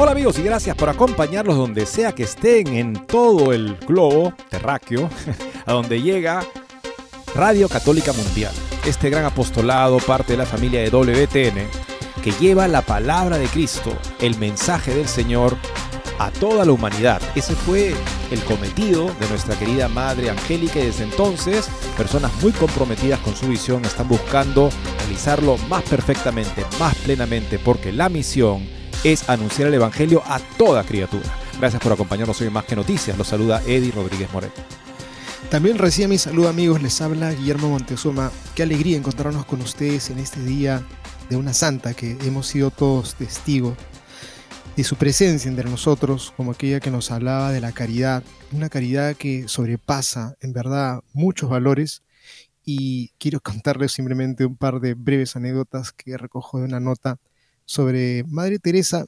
Hola amigos y gracias por acompañarlos donde sea que estén en todo el globo terráqueo, a donde llega Radio Católica Mundial, este gran apostolado, parte de la familia de WTN, que lleva la palabra de Cristo, el mensaje del Señor a toda la humanidad. Ese fue el cometido de nuestra querida Madre Angélica y desde entonces personas muy comprometidas con su visión están buscando realizarlo más perfectamente, más plenamente, porque la misión es anunciar el Evangelio a toda criatura. Gracias por acompañarnos hoy en Más que Noticias. Los saluda Eddie Rodríguez Moret. También recién mi saludo amigos, les habla Guillermo Montezuma. Qué alegría encontrarnos con ustedes en este día de una santa que hemos sido todos testigos de su presencia entre nosotros, como aquella que nos hablaba de la caridad, una caridad que sobrepasa en verdad muchos valores. Y quiero contarles simplemente un par de breves anécdotas que recojo de una nota sobre Madre Teresa.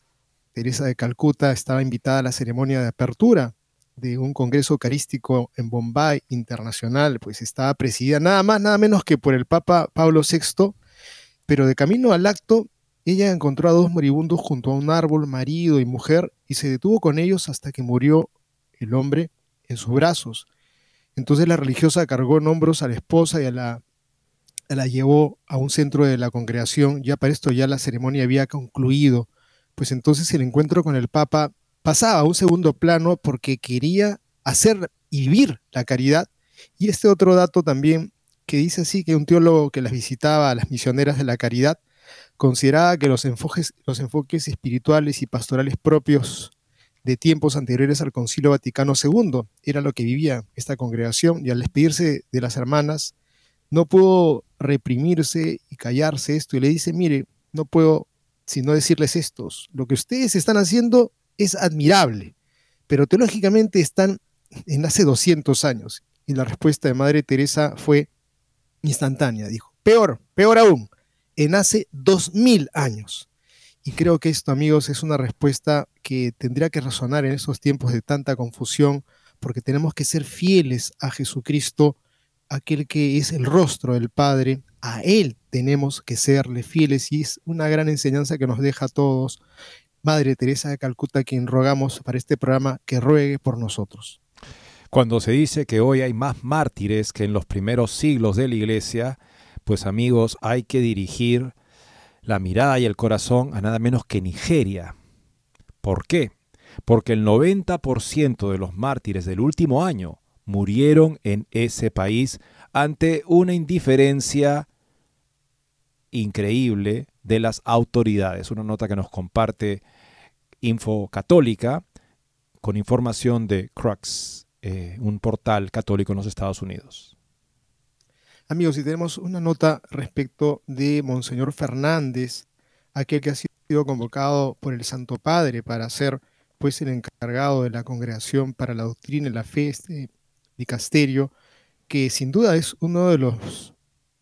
Teresa de Calcuta estaba invitada a la ceremonia de apertura de un congreso eucarístico en Bombay internacional, pues estaba presidida nada más, nada menos que por el Papa Pablo VI, pero de camino al acto, ella encontró a dos moribundos junto a un árbol, marido y mujer, y se detuvo con ellos hasta que murió el hombre en sus brazos. Entonces la religiosa cargó en hombros a la esposa y a la la llevó a un centro de la congregación, ya para esto ya la ceremonia había concluido, pues entonces el encuentro con el Papa pasaba a un segundo plano porque quería hacer y vivir la caridad. Y este otro dato también que dice así que un teólogo que las visitaba a las misioneras de la caridad consideraba que los enfoques, los enfoques espirituales y pastorales propios de tiempos anteriores al Concilio Vaticano II era lo que vivía esta congregación y al despedirse de las hermanas no pudo reprimirse y callarse esto y le dice, mire, no puedo sino decirles estos, lo que ustedes están haciendo es admirable, pero teológicamente están en hace 200 años. Y la respuesta de Madre Teresa fue instantánea, dijo, peor, peor aún, en hace 2000 años. Y creo que esto, amigos, es una respuesta que tendría que resonar en esos tiempos de tanta confusión, porque tenemos que ser fieles a Jesucristo aquel que es el rostro del Padre, a Él tenemos que serle fieles y es una gran enseñanza que nos deja a todos. Madre Teresa de Calcuta, quien rogamos para este programa que ruegue por nosotros. Cuando se dice que hoy hay más mártires que en los primeros siglos de la Iglesia, pues amigos, hay que dirigir la mirada y el corazón a nada menos que Nigeria. ¿Por qué? Porque el 90% de los mártires del último año murieron en ese país ante una indiferencia increíble de las autoridades. Una nota que nos comparte Info Católica con información de Crux, eh, un portal católico en los Estados Unidos. Amigos, y tenemos una nota respecto de Monseñor Fernández, aquel que ha sido convocado por el Santo Padre para ser pues el encargado de la congregación para la doctrina y la fe, este que sin duda es uno de los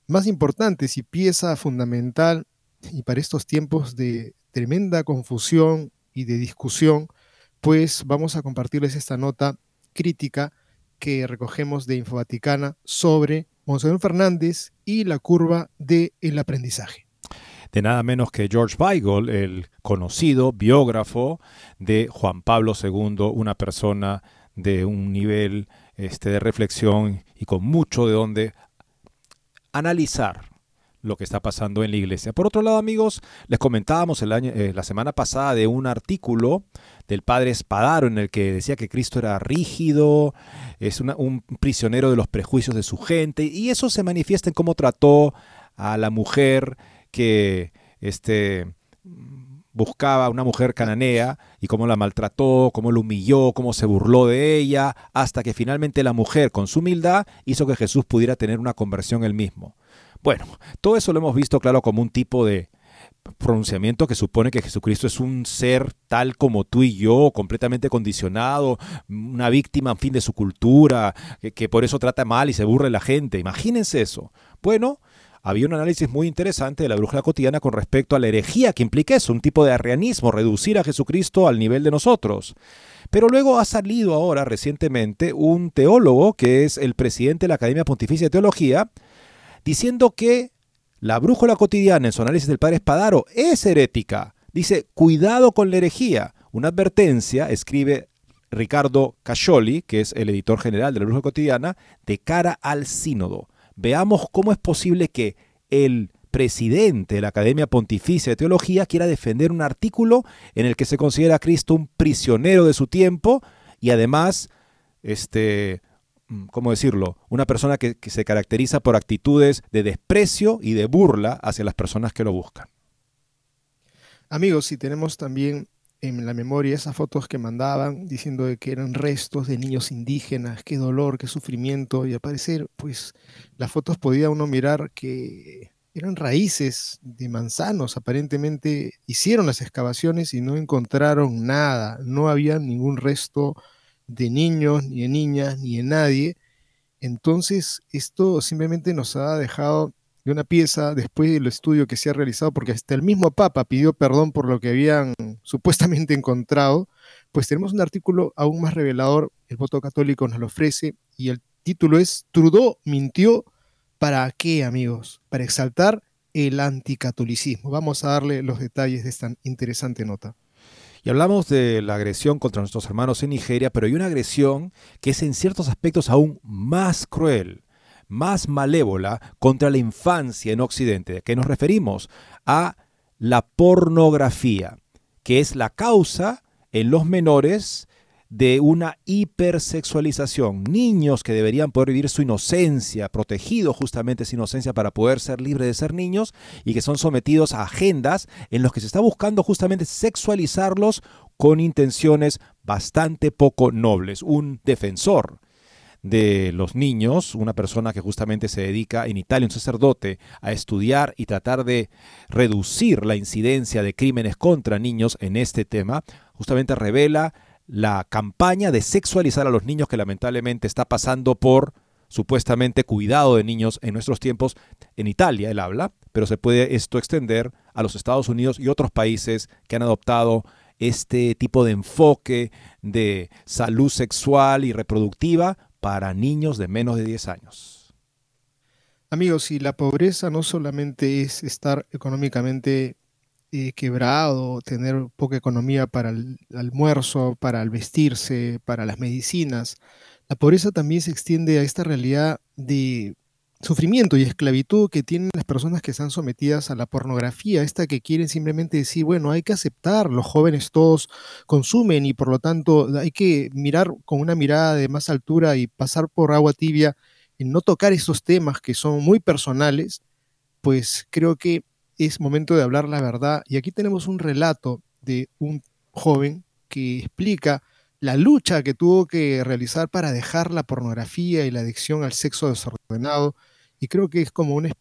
más importantes y pieza fundamental, y para estos tiempos de tremenda confusión y de discusión, pues vamos a compartirles esta nota crítica que recogemos de Infovaticana sobre Monseñor Fernández y la curva del el aprendizaje. De nada menos que George Weigel, el conocido biógrafo de Juan Pablo II, una persona de un nivel este, de reflexión y con mucho de donde analizar lo que está pasando en la iglesia. Por otro lado, amigos, les comentábamos el año, eh, la semana pasada de un artículo del padre Espadaro, en el que decía que Cristo era rígido, es un prisionero de los prejuicios de su gente, y eso se manifiesta en cómo trató a la mujer que este, buscaba a una mujer cananea y cómo la maltrató, cómo la humilló, cómo se burló de ella, hasta que finalmente la mujer, con su humildad, hizo que Jesús pudiera tener una conversión él mismo. Bueno, todo eso lo hemos visto claro como un tipo de pronunciamiento que supone que Jesucristo es un ser tal como tú y yo, completamente condicionado, una víctima, en fin, de su cultura, que, que por eso trata mal y se burla de la gente. Imagínense eso. Bueno, había un análisis muy interesante de la brújula cotidiana con respecto a la herejía que implica eso, un tipo de arrianismo, reducir a Jesucristo al nivel de nosotros. Pero luego ha salido ahora recientemente un teólogo que es el presidente de la Academia Pontificia de Teología, diciendo que la brújula cotidiana en su análisis del padre Espadaro es herética. Dice, cuidado con la herejía. Una advertencia, escribe Ricardo Cascioli, que es el editor general de la brújula cotidiana, de cara al sínodo veamos cómo es posible que el presidente de la Academia Pontificia de Teología quiera defender un artículo en el que se considera a Cristo un prisionero de su tiempo y además, este, mm, ¿cómo decirlo? Una persona que, que se caracteriza por actitudes de desprecio y de burla hacia las personas que lo buscan. Amigos, si tenemos también en la memoria esas fotos que mandaban diciendo que eran restos de niños indígenas, qué dolor, qué sufrimiento, y al parecer, pues las fotos podía uno mirar que eran raíces de manzanos, aparentemente hicieron las excavaciones y no encontraron nada, no había ningún resto de niños, ni de niñas, ni de nadie. Entonces, esto simplemente nos ha dejado de una pieza después del estudio que se ha realizado, porque hasta el mismo Papa pidió perdón por lo que habían supuestamente encontrado, pues tenemos un artículo aún más revelador, el voto católico nos lo ofrece, y el título es Trudeau mintió para qué, amigos? Para exaltar el anticatolicismo. Vamos a darle los detalles de esta interesante nota. Y hablamos de la agresión contra nuestros hermanos en Nigeria, pero hay una agresión que es en ciertos aspectos aún más cruel más malévola contra la infancia en Occidente. ¿A qué nos referimos? A la pornografía, que es la causa en los menores de una hipersexualización. Niños que deberían poder vivir su inocencia, protegidos justamente esa inocencia para poder ser libres de ser niños y que son sometidos a agendas en los que se está buscando justamente sexualizarlos con intenciones bastante poco nobles. Un defensor de los niños, una persona que justamente se dedica en Italia, un sacerdote, a estudiar y tratar de reducir la incidencia de crímenes contra niños en este tema, justamente revela la campaña de sexualizar a los niños que lamentablemente está pasando por supuestamente cuidado de niños en nuestros tiempos. En Italia él habla, pero se puede esto extender a los Estados Unidos y otros países que han adoptado este tipo de enfoque de salud sexual y reproductiva para niños de menos de 10 años. Amigos, si la pobreza no solamente es estar económicamente eh, quebrado, tener poca economía para el almuerzo, para el vestirse, para las medicinas, la pobreza también se extiende a esta realidad de sufrimiento y esclavitud que tienen las personas que están sometidas a la pornografía, esta que quieren simplemente decir, bueno, hay que aceptar, los jóvenes todos consumen y por lo tanto hay que mirar con una mirada de más altura y pasar por agua tibia en no tocar esos temas que son muy personales, pues creo que es momento de hablar la verdad. Y aquí tenemos un relato de un joven que explica la lucha que tuvo que realizar para dejar la pornografía y la adicción al sexo desordenado. Y creo que es como un,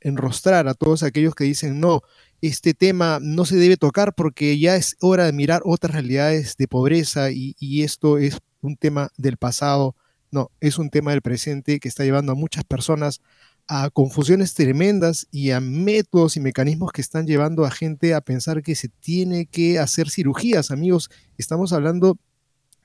enrostrar a todos aquellos que dicen, no, este tema no se debe tocar porque ya es hora de mirar otras realidades de pobreza y esto es un tema del pasado. No, es un tema del presente que está llevando a muchas personas a confusiones tremendas y a métodos y mecanismos que están llevando a gente a pensar que se tiene que hacer cirugías. Amigos, estamos hablando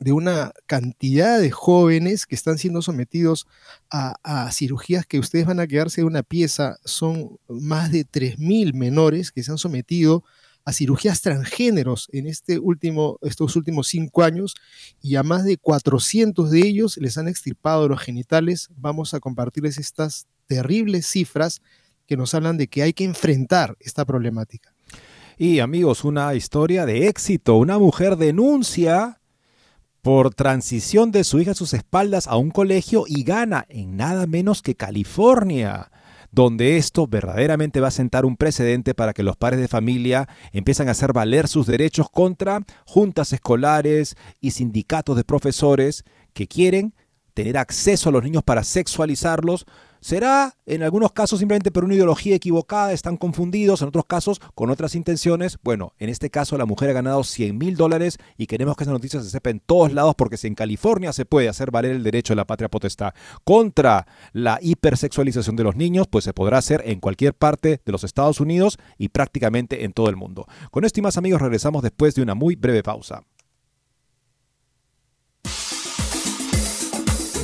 de una cantidad de jóvenes que están siendo sometidos a, cirugías que ustedes van a quedarse de una pieza. Son más de 3.000 menores que se han sometido a cirugías transgéneros en este último, estos últimos cinco años y a más de 400 de ellos les han extirpado los genitales. Vamos a compartirles estas terribles cifras que nos hablan de que hay que enfrentar esta problemática. Y amigos, una historia de éxito. Una mujer denuncia por transición de su hija a sus espaldas a un colegio y gana en nada menos que California donde esto verdaderamente va a sentar un precedente para que los padres de familia empiezan a hacer valer sus derechos contra juntas escolares y sindicatos de profesores que quieren tener acceso a los niños para sexualizarlos Será en algunos casos simplemente por una ideología equivocada, están confundidos, en otros casos con otras intenciones. Bueno, en este caso la mujer ha ganado 100 mil dólares y queremos que esa noticia se sepa en todos lados porque si en California se puede hacer valer el derecho de la patria potestad contra la hipersexualización de los niños, pues se podrá hacer en cualquier parte de los Estados Unidos y prácticamente en todo el mundo. Con esto y más amigos regresamos después de una muy breve pausa.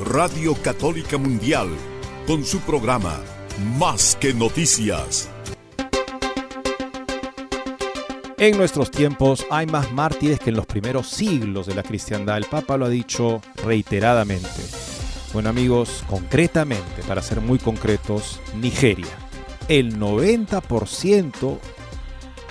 Radio Católica Mundial, con su programa Más que Noticias. En nuestros tiempos hay más mártires que en los primeros siglos de la cristiandad. El Papa lo ha dicho reiteradamente. Bueno amigos, concretamente, para ser muy concretos, Nigeria. El 90%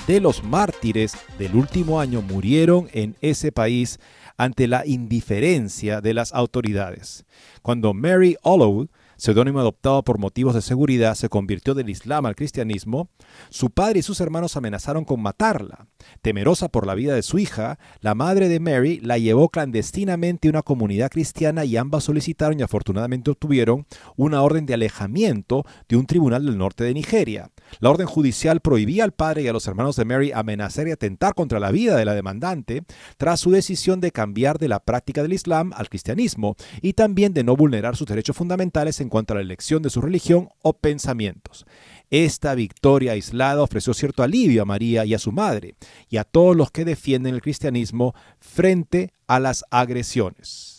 de los mártires del último año murieron en ese país ante la indiferencia de las autoridades. Cuando Mary Hollow, seudónimo adoptado por motivos de seguridad, se convirtió del Islam al cristianismo, su padre y sus hermanos amenazaron con matarla. Temerosa por la vida de su hija, la madre de Mary la llevó clandestinamente a una comunidad cristiana y ambas solicitaron y afortunadamente obtuvieron una orden de alejamiento de un tribunal del norte de Nigeria. La orden judicial prohibía al padre y a los hermanos de Mary amenazar y atentar contra la vida de la demandante tras su decisión de cambiar de la práctica del Islam al cristianismo y también de no vulnerar sus derechos fundamentales en cuanto a la elección de su religión o pensamientos. Esta victoria aislada ofreció cierto alivio a María y a su madre y a todos los que defienden el cristianismo frente a las agresiones.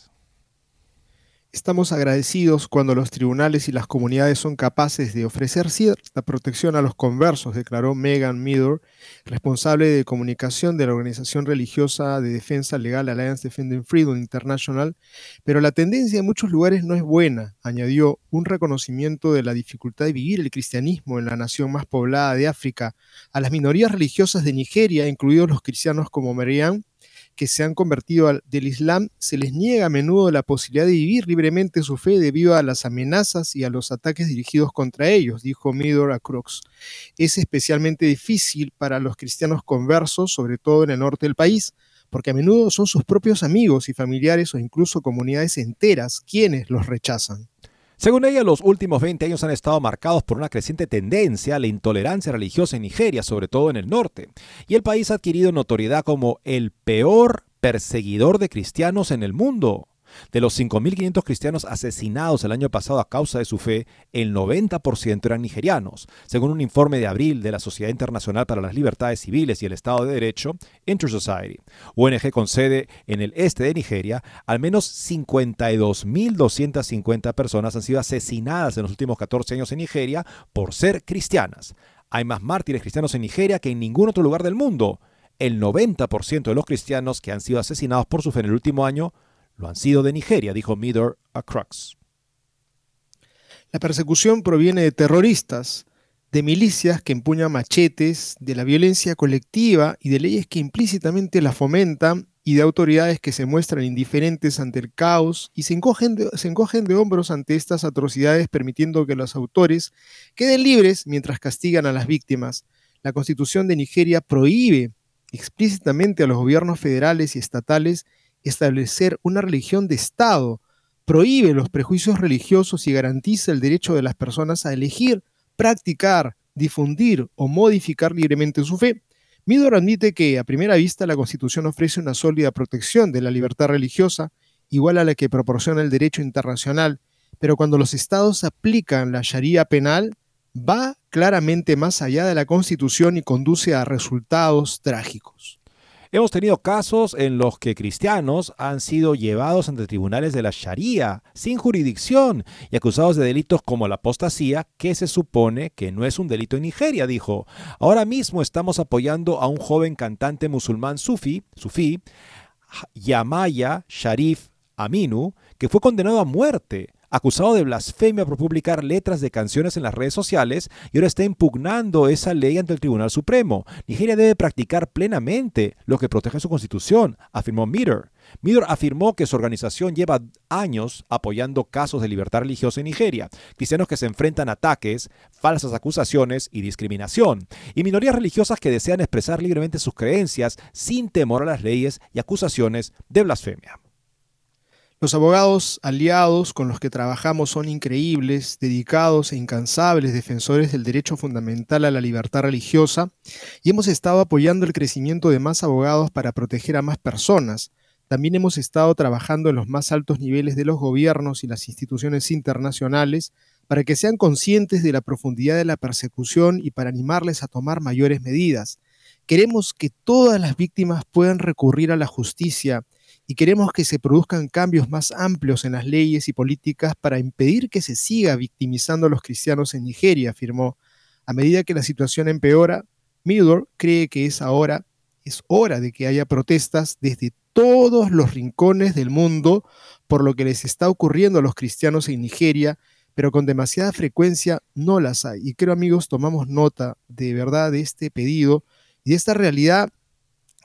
Estamos agradecidos cuando los tribunales y las comunidades son capaces de ofrecer cierta protección a los conversos, declaró Megan Meador, responsable de comunicación de la organización religiosa de defensa legal Alliance Defending Freedom International, pero la tendencia en muchos lugares no es buena, añadió un reconocimiento de la dificultad de vivir el cristianismo en la nación más poblada de África, a las minorías religiosas de Nigeria, incluidos los cristianos como Mariam, que se han convertido al, del Islam, se les niega a menudo la posibilidad de vivir libremente su fe debido a las amenazas y a los ataques dirigidos contra ellos, dijo Midor a Crux. Es especialmente difícil para los cristianos conversos, sobre todo en el norte del país, porque a menudo son sus propios amigos y familiares o incluso comunidades enteras quienes los rechazan. Según ella, los últimos 20 años han estado marcados por una creciente tendencia a la intolerancia religiosa en Nigeria, sobre todo en el norte, y el país ha adquirido notoriedad como el peor perseguidor de cristianos en el mundo. De los 5.500 cristianos asesinados el año pasado a causa de su fe, el 90% eran nigerianos, según un informe de abril de la Sociedad Internacional para las Libertades Civiles y el Estado de Derecho, InterSociety, ONG con sede en el este de Nigeria, al menos 52.250 personas han sido asesinadas en los últimos 14 años en Nigeria por ser cristianas. Hay más mártires cristianos en Nigeria que en ningún otro lugar del mundo. el 90% de los cristianos que han sido asesinados por su fe en el último año lo han sido de Nigeria, dijo Midor a Crux. La persecución proviene de terroristas, de milicias que empuñan machetes, de la violencia colectiva y de leyes que implícitamente la fomentan y de autoridades que se muestran indiferentes ante el caos y se encogen, de, se encogen de hombros ante estas atrocidades permitiendo que los autores queden libres mientras castigan a las víctimas. La constitución de Nigeria prohíbe explícitamente a los gobiernos federales y estatales establecer una religión de Estado, prohíbe los prejuicios religiosos y garantiza el derecho de las personas a elegir, practicar, difundir o modificar libremente su fe. Midor admite que a primera vista la Constitución ofrece una sólida protección de la libertad religiosa, igual a la que proporciona el derecho internacional, pero cuando los estados aplican la Sharia penal, va claramente más allá de la Constitución y conduce a resultados trágicos. Hemos tenido casos en los que cristianos han sido llevados ante tribunales de la Sharia sin jurisdicción y acusados de delitos como la apostasía, que se supone que no es un delito en Nigeria, dijo. Ahora mismo estamos apoyando a un joven cantante musulmán sufi, sufi Yamaya Sharif Aminu, que fue condenado a muerte acusado de blasfemia por publicar letras de canciones en las redes sociales y ahora está impugnando esa ley ante el Tribunal Supremo. Nigeria debe practicar plenamente lo que protege su constitución, afirmó Meter. Meter afirmó que su organización lleva años apoyando casos de libertad religiosa en Nigeria, cristianos que se enfrentan a ataques, falsas acusaciones y discriminación, y minorías religiosas que desean expresar libremente sus creencias sin temor a las leyes y acusaciones de blasfemia. Los abogados aliados con los que trabajamos son increíbles, dedicados e incansables defensores del derecho fundamental a la libertad religiosa y hemos estado apoyando el crecimiento de más abogados para proteger a más personas. También hemos estado trabajando en los más altos niveles de los gobiernos y las instituciones internacionales para que sean conscientes de la profundidad de la persecución y para animarles a tomar mayores medidas. Queremos que todas las víctimas puedan recurrir a la justicia y queremos que se produzcan cambios más amplios en las leyes y políticas para impedir que se siga victimizando a los cristianos en Nigeria, afirmó. A medida que la situación empeora, Midor cree que es ahora, es hora de que haya protestas desde todos los rincones del mundo por lo que les está ocurriendo a los cristianos en Nigeria, pero con demasiada frecuencia no las hay. Y creo amigos, tomamos nota de verdad de este pedido y de esta realidad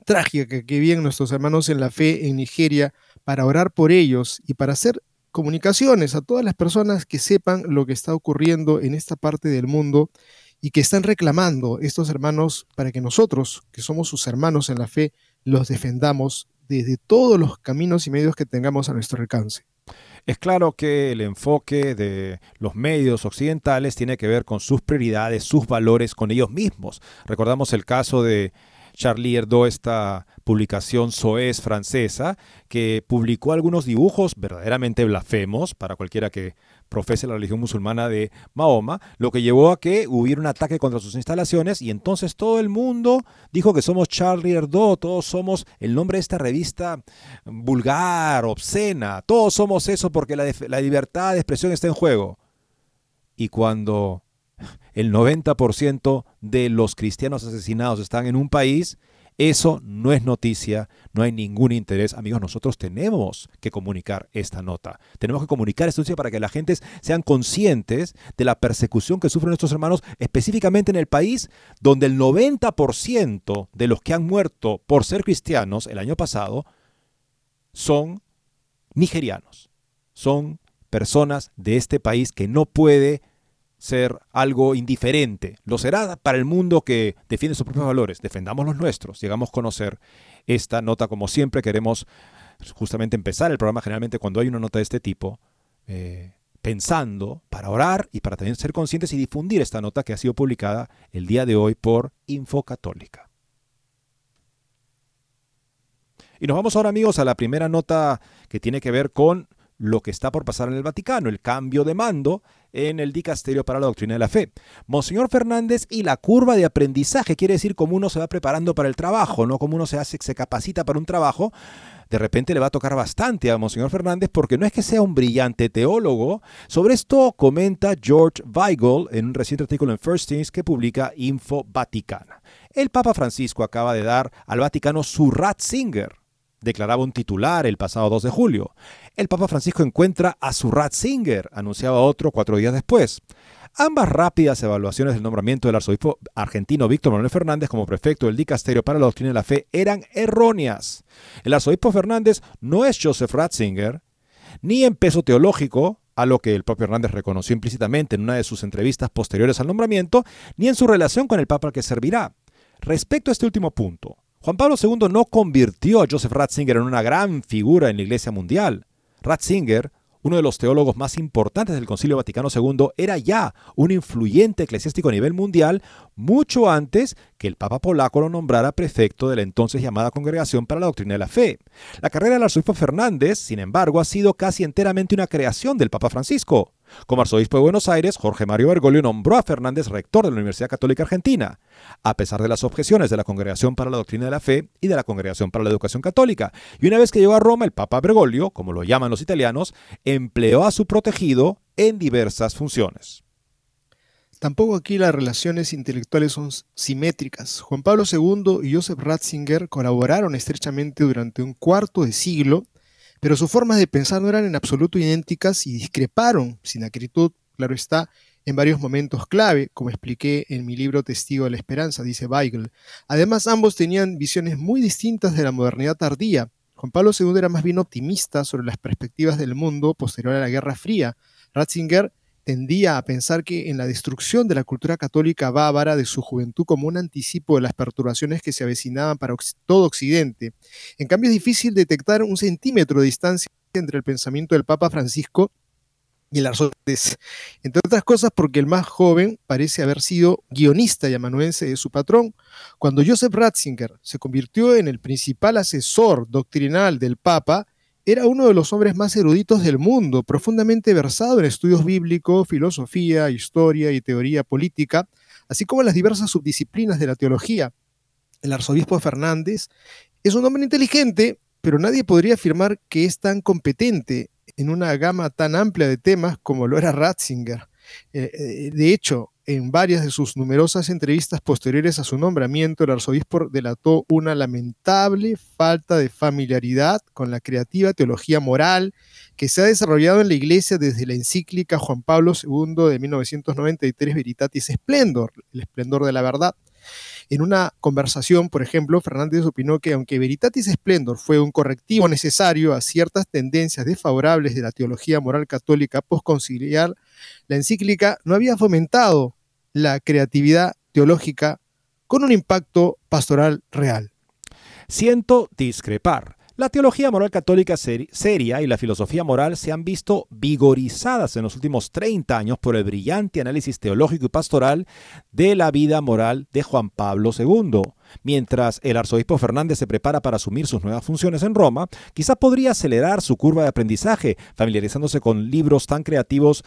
trágica que viven nuestros hermanos en la fe en Nigeria para orar por ellos y para hacer comunicaciones a todas las personas que sepan lo que está ocurriendo en esta parte del mundo y que están reclamando estos hermanos para que nosotros, que somos sus hermanos en la fe, los defendamos desde todos los caminos y medios que tengamos a nuestro alcance. Es claro que el enfoque de los medios occidentales tiene que ver con sus prioridades, sus valores, con ellos mismos. Recordamos el caso de Charlie Hebdo, esta publicación soez francesa, que publicó algunos dibujos verdaderamente blasfemos para cualquiera que profese la religión musulmana de Mahoma, lo que llevó a que hubiera un ataque contra sus instalaciones y entonces todo el mundo dijo que somos Charlie Hebdo, todos somos el nombre de esta revista vulgar, obscena, todos somos eso porque la, la libertad de expresión está en juego. Y cuando el 90% de los cristianos asesinados están en un país, eso no es noticia, no hay ningún interés. Amigos, nosotros tenemos que comunicar esta nota. Tenemos que comunicar esta noticia para que la gente sean conscientes de la persecución que sufren nuestros hermanos, específicamente en el país donde el 90% de los que han muerto por ser cristianos el año pasado son nigerianos. Son personas de este país que no puede ser algo indiferente. Lo será para el mundo que defiende sus propios valores. Defendamos los nuestros. Llegamos a conocer esta nota como siempre. Queremos justamente empezar el programa generalmente cuando hay una nota de este tipo. Eh, pensando para orar y para también ser conscientes y difundir esta nota que ha sido publicada el día de hoy por Info Católica. Y nos vamos ahora amigos a la primera nota que tiene que ver con lo que está por pasar en el Vaticano, el cambio de mando en el Dicasterio para la Doctrina de la Fe. Monseñor Fernández y la curva de aprendizaje, quiere decir cómo uno se va preparando para el trabajo, no cómo uno se, hace, se capacita para un trabajo. De repente le va a tocar bastante a Monseñor Fernández porque no es que sea un brillante teólogo. Sobre esto comenta George Weigel en un reciente artículo en First Things que publica Info Vaticana. El Papa Francisco acaba de dar al Vaticano su Ratzinger, declaraba un titular el pasado 2 de julio. El Papa Francisco encuentra a su Ratzinger, anunciaba otro cuatro días después. Ambas rápidas evaluaciones del nombramiento del arzobispo argentino Víctor Manuel Fernández como prefecto del Dicasterio para la Doctrina de la Fe eran erróneas. El arzobispo Fernández no es Joseph Ratzinger, ni en peso teológico, a lo que el propio Hernández reconoció implícitamente en una de sus entrevistas posteriores al nombramiento, ni en su relación con el Papa que servirá. Respecto a este último punto, Juan Pablo II no convirtió a Joseph Ratzinger en una gran figura en la Iglesia Mundial. Ratzinger, uno de los teólogos más importantes del Concilio Vaticano II, era ya un influyente eclesiástico a nivel mundial mucho antes que el Papa polaco lo nombrara prefecto de la entonces llamada Congregación para la Doctrina de la Fe. La carrera del arzobispo Fernández, sin embargo, ha sido casi enteramente una creación del Papa Francisco. Como arzobispo de Buenos Aires, Jorge Mario Bergoglio nombró a Fernández rector de la Universidad Católica Argentina, a pesar de las objeciones de la Congregación para la Doctrina de la Fe y de la Congregación para la Educación Católica. Y una vez que llegó a Roma, el Papa Bergoglio, como lo llaman los italianos, empleó a su protegido en diversas funciones. Tampoco aquí las relaciones intelectuales son simétricas. Juan Pablo II y Joseph Ratzinger colaboraron estrechamente durante un cuarto de siglo pero sus formas de pensar no eran en absoluto idénticas y discreparon, sin acritud, claro está, en varios momentos clave, como expliqué en mi libro Testigo de la Esperanza, dice Weigel. Además, ambos tenían visiones muy distintas de la modernidad tardía. Juan Pablo II era más bien optimista sobre las perspectivas del mundo posterior a la Guerra Fría. Ratzinger tendía a pensar que en la destrucción de la cultura católica bávara de su juventud como un anticipo de las perturbaciones que se avecinaban para todo Occidente. En cambio, es difícil detectar un centímetro de distancia entre el pensamiento del Papa Francisco y el arzobispo, entre otras cosas porque el más joven parece haber sido guionista y amanuense de su patrón. Cuando Joseph Ratzinger se convirtió en el principal asesor doctrinal del Papa, era uno de los hombres más eruditos del mundo, profundamente versado en estudios bíblicos, filosofía, historia y teoría política, así como en las diversas subdisciplinas de la teología. El arzobispo Fernández es un hombre inteligente, pero nadie podría afirmar que es tan competente en una gama tan amplia de temas como lo era Ratzinger. Eh, eh, de hecho, en varias de sus numerosas entrevistas posteriores a su nombramiento, el arzobispo delató una lamentable falta de familiaridad con la creativa teología moral que se ha desarrollado en la Iglesia desde la encíclica Juan Pablo II de 1993, Veritatis Splendor, el esplendor de la verdad. En una conversación, por ejemplo, Fernández opinó que aunque Veritatis Splendor fue un correctivo necesario a ciertas tendencias desfavorables de la teología moral católica postconciliar, la encíclica no había fomentado la creatividad teológica con un impacto pastoral real. Siento discrepar. La teología moral católica seria y la filosofía moral se han visto vigorizadas en los últimos 30 años por el brillante análisis teológico y pastoral de la vida moral de Juan Pablo II. Mientras el arzobispo Fernández se prepara para asumir sus nuevas funciones en Roma, quizá podría acelerar su curva de aprendizaje, familiarizándose con libros tan creativos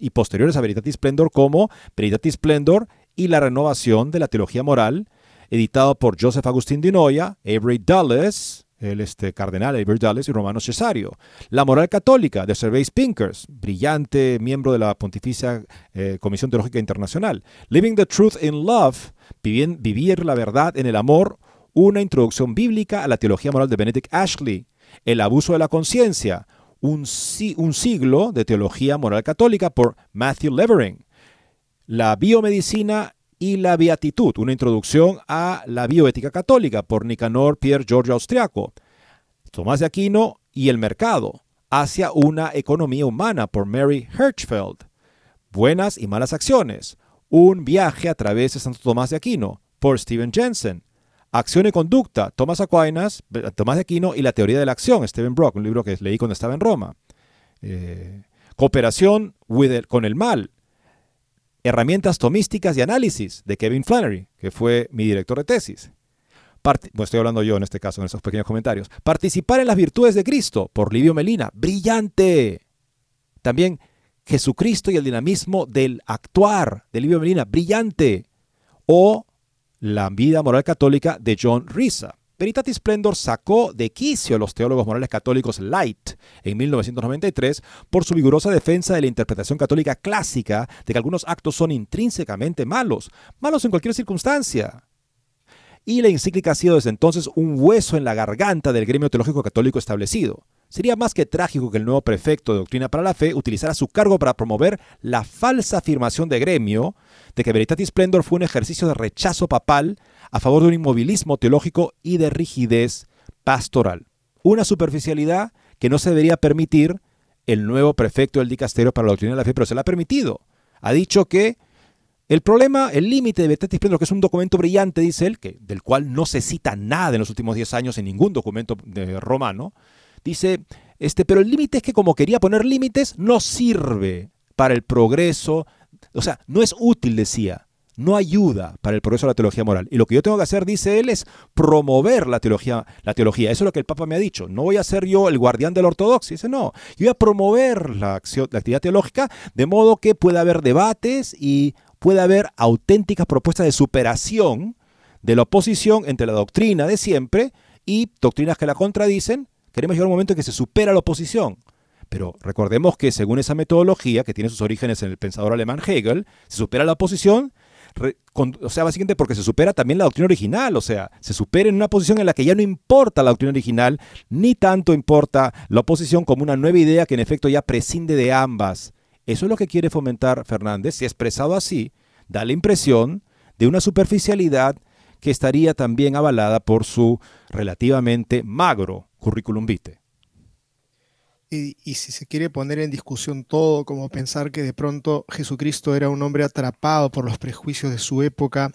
y posteriores a Veritatis Splendor como Veritatis Splendor y la renovación de la teología moral, editado por Joseph Agustín de Noia, Avery Dulles, el este, cardenal Albert Dulles y Romano Cesario. La moral católica de Servais Pinkers, brillante miembro de la Pontificia eh, Comisión Teológica Internacional. Living the Truth in Love, vivir la verdad en el amor, una introducción bíblica a la teología moral de Benedict Ashley. El abuso de la conciencia, un, un siglo de teología moral católica por Matthew Levering. La biomedicina y la Beatitud, una introducción a la bioética católica por Nicanor Pierre Giorgio Austriaco. Tomás de Aquino y el mercado hacia una economía humana por Mary Hirschfeld. Buenas y malas acciones. Un viaje a través de Santo Tomás de Aquino por Steven Jensen. Acción y conducta, Tomás Tomás de Aquino y la teoría de la acción, Steven Brock, un libro que leí cuando estaba en Roma. Eh, cooperación con el mal, Herramientas tomísticas y análisis de Kevin Flannery, que fue mi director de tesis. estoy hablando yo en este caso, en esos pequeños comentarios. Participar en las virtudes de Cristo, por Livio Melina. ¡Brillante! También, Jesucristo y el dinamismo del actuar de Livio Melina, brillante, o La vida moral católica de John Risa. Veritatis Splendor sacó de quicio a los teólogos morales católicos light en 1993 por su vigorosa defensa de la interpretación católica clásica de que algunos actos son intrínsecamente malos, malos en cualquier circunstancia. Y la encíclica ha sido desde entonces un hueso en la garganta del gremio teológico católico establecido. Sería más que trágico que el nuevo prefecto de Doctrina para la Fe utilizara su cargo para promover la falsa afirmación de gremio de que Veritatis Splendor fue un ejercicio de rechazo papal a favor de un inmovilismo teológico y de rigidez pastoral. Una superficialidad que no se debería permitir el nuevo prefecto del dicasterio para la doctrina de la fe, pero se la ha permitido. Ha dicho que el problema, el límite de Veritatis Splendor, que es un documento brillante, dice él, que, del cual no se cita nada en los últimos 10 años en ningún documento romano, Dice, este, pero el límite es que como quería poner límites, no sirve para el progreso, o sea, no es útil, decía, no ayuda para el progreso de la teología moral. Y lo que yo tengo que hacer, dice él, es promover la teología. La teología. Eso es lo que el Papa me ha dicho. No voy a ser yo el guardián de la ortodoxia. Dice, no, yo voy a promover la, acción, la actividad teológica de modo que pueda haber debates y pueda haber auténticas propuestas de superación de la oposición entre la doctrina de siempre y doctrinas que la contradicen Queremos llegar a un momento en que se supera la oposición. Pero recordemos que según esa metodología, que tiene sus orígenes en el pensador alemán Hegel, se supera la oposición, o sea, básicamente porque se supera también la doctrina original, o sea, se supera en una posición en la que ya no importa la doctrina original, ni tanto importa la oposición como una nueva idea que en efecto ya prescinde de ambas. Eso es lo que quiere fomentar Fernández, si expresado así, da la impresión de una superficialidad que estaría también avalada por su relativamente magro currículum vitae. Y, y, si se quiere poner en discusión todo, como pensar que de pronto Jesucristo era un hombre atrapado por los prejuicios de su época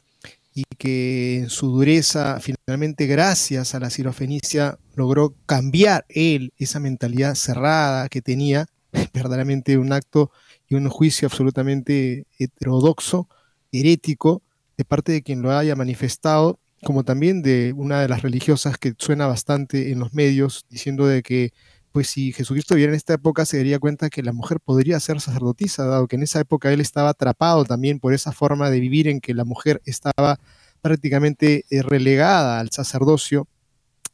y que en su dureza, finalmente gracias a la sirofenicia, logró cambiar él esa mentalidad cerrada que tenía, verdaderamente un acto y un juicio absolutamente heterodoxo, herético, de parte de quien lo haya manifestado como también de una de las religiosas que suena bastante en los medios, diciendo de que pues si Jesucristo viviera en esta época se daría cuenta que la mujer podría ser sacerdotisa, dado que en esa época él estaba atrapado también por esa forma de vivir en que la mujer estaba prácticamente eh, relegada al sacerdocio.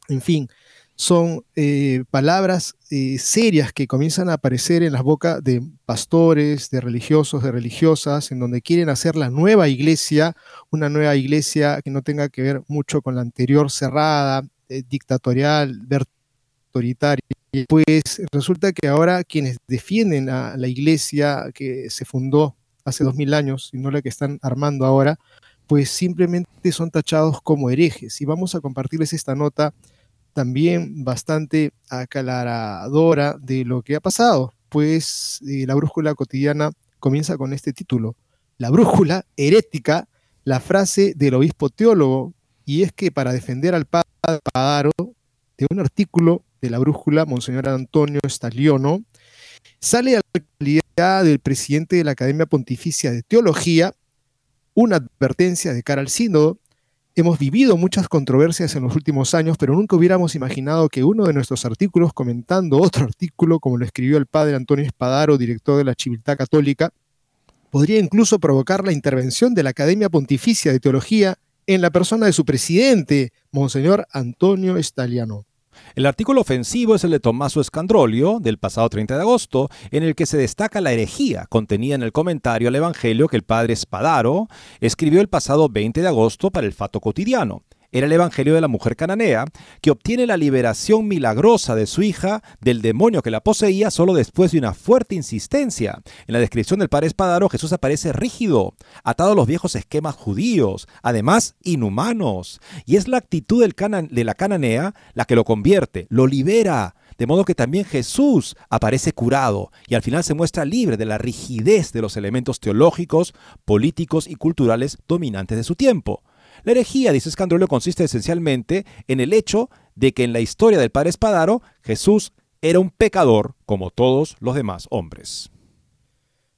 En fin, son eh, palabras eh, serias que comienzan a aparecer en las bocas de pastores, de religiosos, de religiosas, en donde quieren hacer la nueva iglesia, una nueva iglesia que no tenga que ver mucho con la anterior cerrada, dictatorial, autoritaria. Pues resulta que ahora quienes defienden a la iglesia que se fundó hace dos mil años y no la que están armando ahora, pues simplemente son tachados como herejes. Y vamos a compartirles esta nota también bastante aclaradora de lo que ha pasado, pues eh, la brújula cotidiana comienza con este título, La brújula herética, la frase del obispo teólogo, y es que para defender al padre Padaro, de un artículo de la brújula, Monseñor Antonio Staliono, sale a la calidad del presidente de la Academia Pontificia de Teología una advertencia de cara al sínodo Hemos vivido muchas controversias en los últimos años, pero nunca hubiéramos imaginado que uno de nuestros artículos, comentando otro artículo, como lo escribió el padre Antonio Espadaro, director de la Civiltà Católica, podría incluso provocar la intervención de la Academia Pontificia de Teología en la persona de su presidente, Monseñor Antonio Estaliano. El artículo ofensivo es el de Tommaso Escandrolio del pasado 30 de agosto, en el que se destaca la herejía contenida en el comentario al Evangelio que el padre Spadaro escribió el pasado 20 de agosto para el Fato Cotidiano era el Evangelio de la mujer cananea, que obtiene la liberación milagrosa de su hija del demonio que la poseía solo después de una fuerte insistencia. En la descripción del padre Espadaro, Jesús aparece rígido, atado a los viejos esquemas judíos, además inhumanos. Y es la actitud del de la cananea la que lo convierte, lo libera. De modo que también Jesús aparece curado y al final se muestra libre de la rigidez de los elementos teológicos, políticos y culturales dominantes de su tiempo. La herejía, dice Escandrolio, consiste esencialmente en el hecho de que en la historia del padre Espadaro, Jesús era un pecador como todos los demás hombres.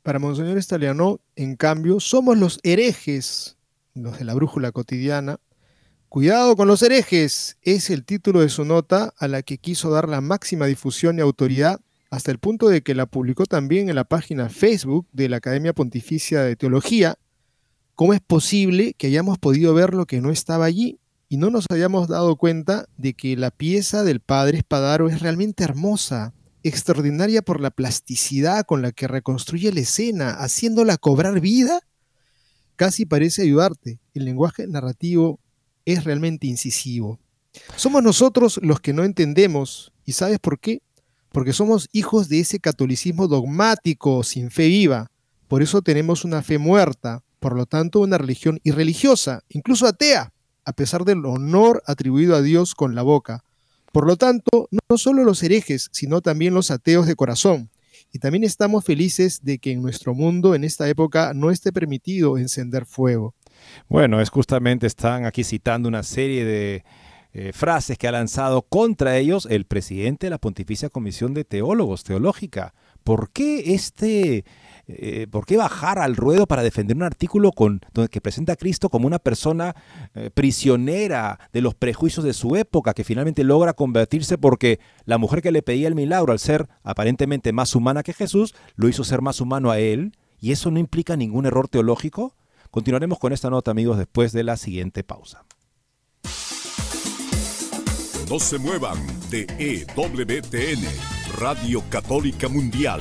Para Monseñor Estaliano, en cambio, somos los herejes, los de la brújula cotidiana. Cuidado con los herejes, es el título de su nota a la que quiso dar la máxima difusión y autoridad hasta el punto de que la publicó también en la página Facebook de la Academia Pontificia de Teología. ¿Cómo es posible que hayamos podido ver lo que no estaba allí y no nos hayamos dado cuenta de que la pieza del padre Espadaro es realmente hermosa, extraordinaria por la plasticidad con la que reconstruye la escena, haciéndola cobrar vida? Casi parece ayudarte. El lenguaje narrativo es realmente incisivo. Somos nosotros los que no entendemos. ¿Y sabes por qué? Porque somos hijos de ese catolicismo dogmático, sin fe viva. Por eso tenemos una fe muerta, por lo tanto una religión irreligiosa, incluso atea a pesar del honor atribuido a Dios con la boca. Por lo tanto, no solo los herejes, sino también los ateos de corazón. Y también estamos felices de que en nuestro mundo en esta época no esté permitido encender fuego. Bueno, es justamente están aquí citando una serie de eh, frases que ha lanzado contra ellos el presidente de la Pontificia Comisión de Teólogos, Teológica. ¿Por qué este eh, ¿por qué bajar al ruedo para defender un artículo con, donde, que presenta a Cristo como una persona eh, prisionera de los prejuicios de su época, que finalmente logra convertirse porque la mujer que le pedía el milagro, al ser aparentemente más humana que Jesús, lo hizo ser más humano a él? ¿Y eso no implica ningún error teológico? Continuaremos con esta nota, amigos, después de la siguiente pausa. No se muevan de EWTN, Radio Católica Mundial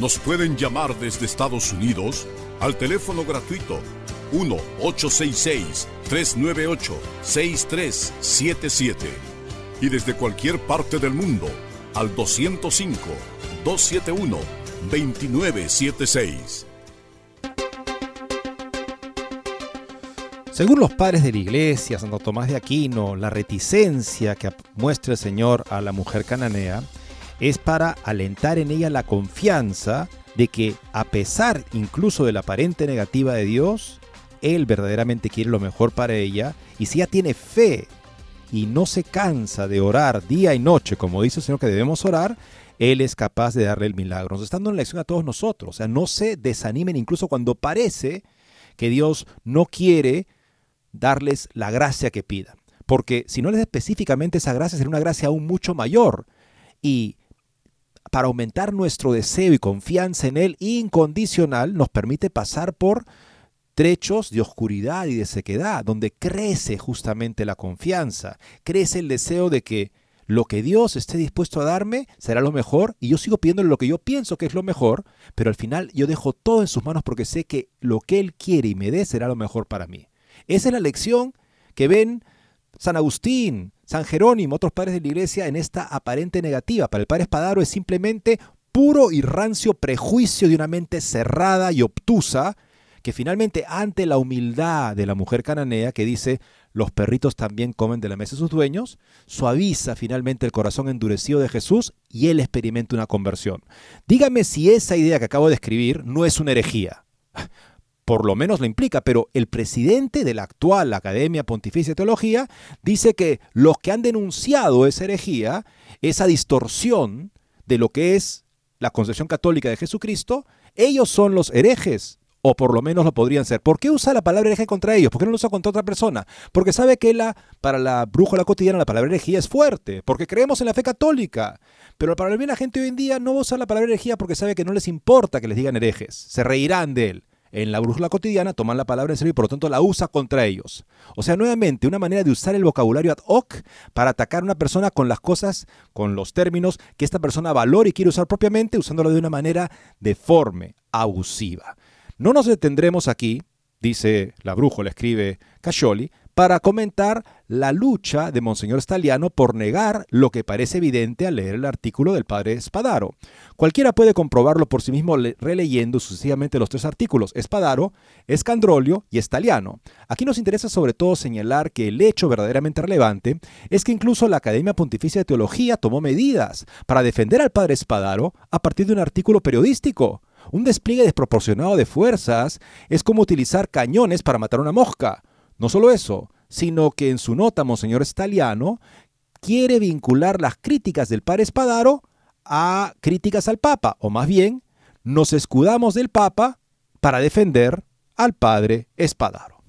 nos pueden llamar desde Estados Unidos al teléfono gratuito 1-866-398-6377 y desde cualquier parte del mundo al 205-271-2976. Según los padres de la iglesia, Santo Tomás de Aquino, la reticencia que muestra el Señor a la mujer cananea es para alentar en ella la confianza de que a pesar incluso de la aparente negativa de Dios, Él verdaderamente quiere lo mejor para ella y si ella tiene fe y no se cansa de orar día y noche, como dice el Señor que debemos orar, Él es capaz de darle el milagro. Nos está dando una lección a todos nosotros. O sea, no se desanimen incluso cuando parece que Dios no quiere darles la gracia que pidan. Porque si no les da específicamente esa gracia, será una gracia aún mucho mayor. Y para aumentar nuestro deseo y confianza en Él incondicional, nos permite pasar por trechos de oscuridad y de sequedad, donde crece justamente la confianza, crece el deseo de que lo que Dios esté dispuesto a darme será lo mejor y yo sigo pidiéndole lo que yo pienso que es lo mejor, pero al final yo dejo todo en sus manos porque sé que lo que Él quiere y me dé será lo mejor para mí. Esa es la lección que ven San Agustín, San Jerónimo, otros padres de la iglesia en esta aparente negativa. Para el padre Espadaro es simplemente puro y rancio prejuicio de una mente cerrada y obtusa que finalmente ante la humildad de la mujer cananea que dice los perritos también comen de la mesa de sus dueños, suaviza finalmente el corazón endurecido de Jesús y él experimenta una conversión. Dígame si esa idea que acabo de escribir no es una herejía por lo menos lo implica, pero el presidente de la actual Academia Pontificia de Teología dice que los que han denunciado esa herejía, esa distorsión de lo que es la concepción católica de Jesucristo, ellos son los herejes o por lo menos lo podrían ser. ¿Por qué usa la palabra hereje contra ellos? ¿Por qué no lo usa contra otra persona? Porque sabe que la, para la brújula cotidiana la palabra herejía es fuerte, porque creemos en la fe católica. Pero para la gente hoy en día no va a usar la palabra herejía porque sabe que no les importa que les digan herejes, se reirán de él en la brújula cotidiana toman la palabra en serio y por lo tanto la usa contra ellos. O sea, nuevamente, una manera de usar el vocabulario ad hoc para atacar a una persona con las cosas, con los términos que esta persona valora y quiere usar propiamente, usándolo de una manera deforme, abusiva. No nos detendremos aquí, dice la brújula, escribe Cascioli, para comentar la lucha de Monseñor Staliano por negar lo que parece evidente al leer el artículo del padre Spadaro. Cualquiera puede comprobarlo por sí mismo releyendo sucesivamente los tres artículos, Spadaro, Escandrolio y Staliano. Aquí nos interesa sobre todo señalar que el hecho verdaderamente relevante es que incluso la Academia Pontificia de Teología tomó medidas para defender al padre Spadaro a partir de un artículo periodístico. Un despliegue desproporcionado de fuerzas es como utilizar cañones para matar una mosca. No solo eso, sino que en su nota Monseñor Staliano quiere vincular las críticas del padre Espadaro a críticas al Papa, o más bien, nos escudamos del Papa para defender al padre Espadaro.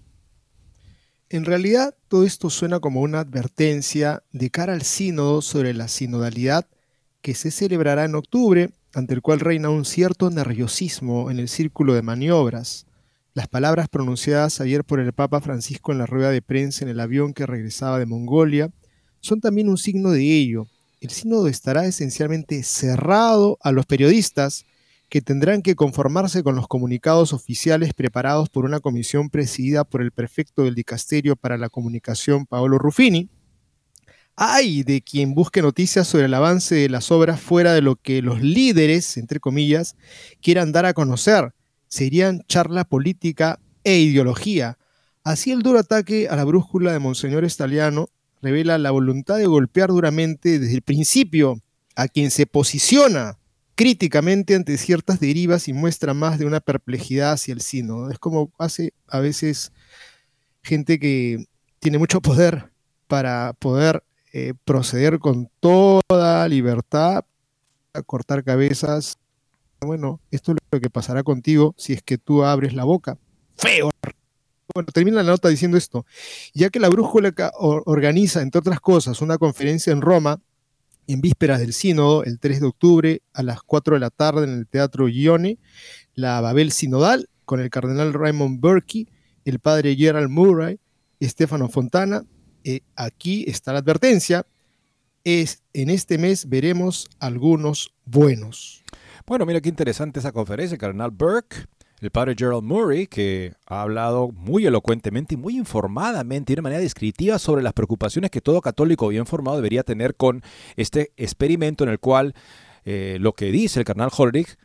En realidad, todo esto suena como una advertencia de cara al sínodo sobre la sinodalidad que se celebrará en octubre, ante el cual reina un cierto nerviosismo en el círculo de maniobras. Las palabras pronunciadas ayer por el Papa Francisco en la rueda de prensa en el avión que regresaba de Mongolia son también un signo de ello. El sínodo estará esencialmente cerrado a los periodistas que tendrán que conformarse con los comunicados oficiales preparados por una comisión presidida por el prefecto del Dicasterio para la Comunicación, Paolo Ruffini. Hay de quien busque noticias sobre el avance de las obras fuera de lo que los líderes, entre comillas, quieran dar a conocer, serían charla política e ideología. Así el duro ataque a la brújula de Monseñor Estaliano revela la voluntad de golpear duramente desde el principio a quien se posiciona críticamente ante ciertas derivas y muestra más de una perplejidad hacia el sino. Es como hace a veces gente que tiene mucho poder para poder eh, proceder con toda libertad a cortar cabezas bueno, esto es lo que pasará contigo si es que tú abres la boca. Feo. Bueno, termina la nota diciendo esto. Ya que la brújula organiza, entre otras cosas, una conferencia en Roma en vísperas del sínodo, el 3 de octubre a las 4 de la tarde en el Teatro Gione, la Babel Sinodal, con el cardenal Raymond Burke, el padre Gerald Murray, y Stefano Fontana. Eh, aquí está la advertencia. Es, en este mes veremos algunos buenos. Bueno, mira qué interesante esa conferencia, el cardenal Burke, el padre Gerald Murray, que ha hablado muy elocuentemente y muy informadamente, de una manera descriptiva sobre las preocupaciones que todo católico bien formado debería tener con este experimento en el cual eh, lo que dice el cardenal Holrich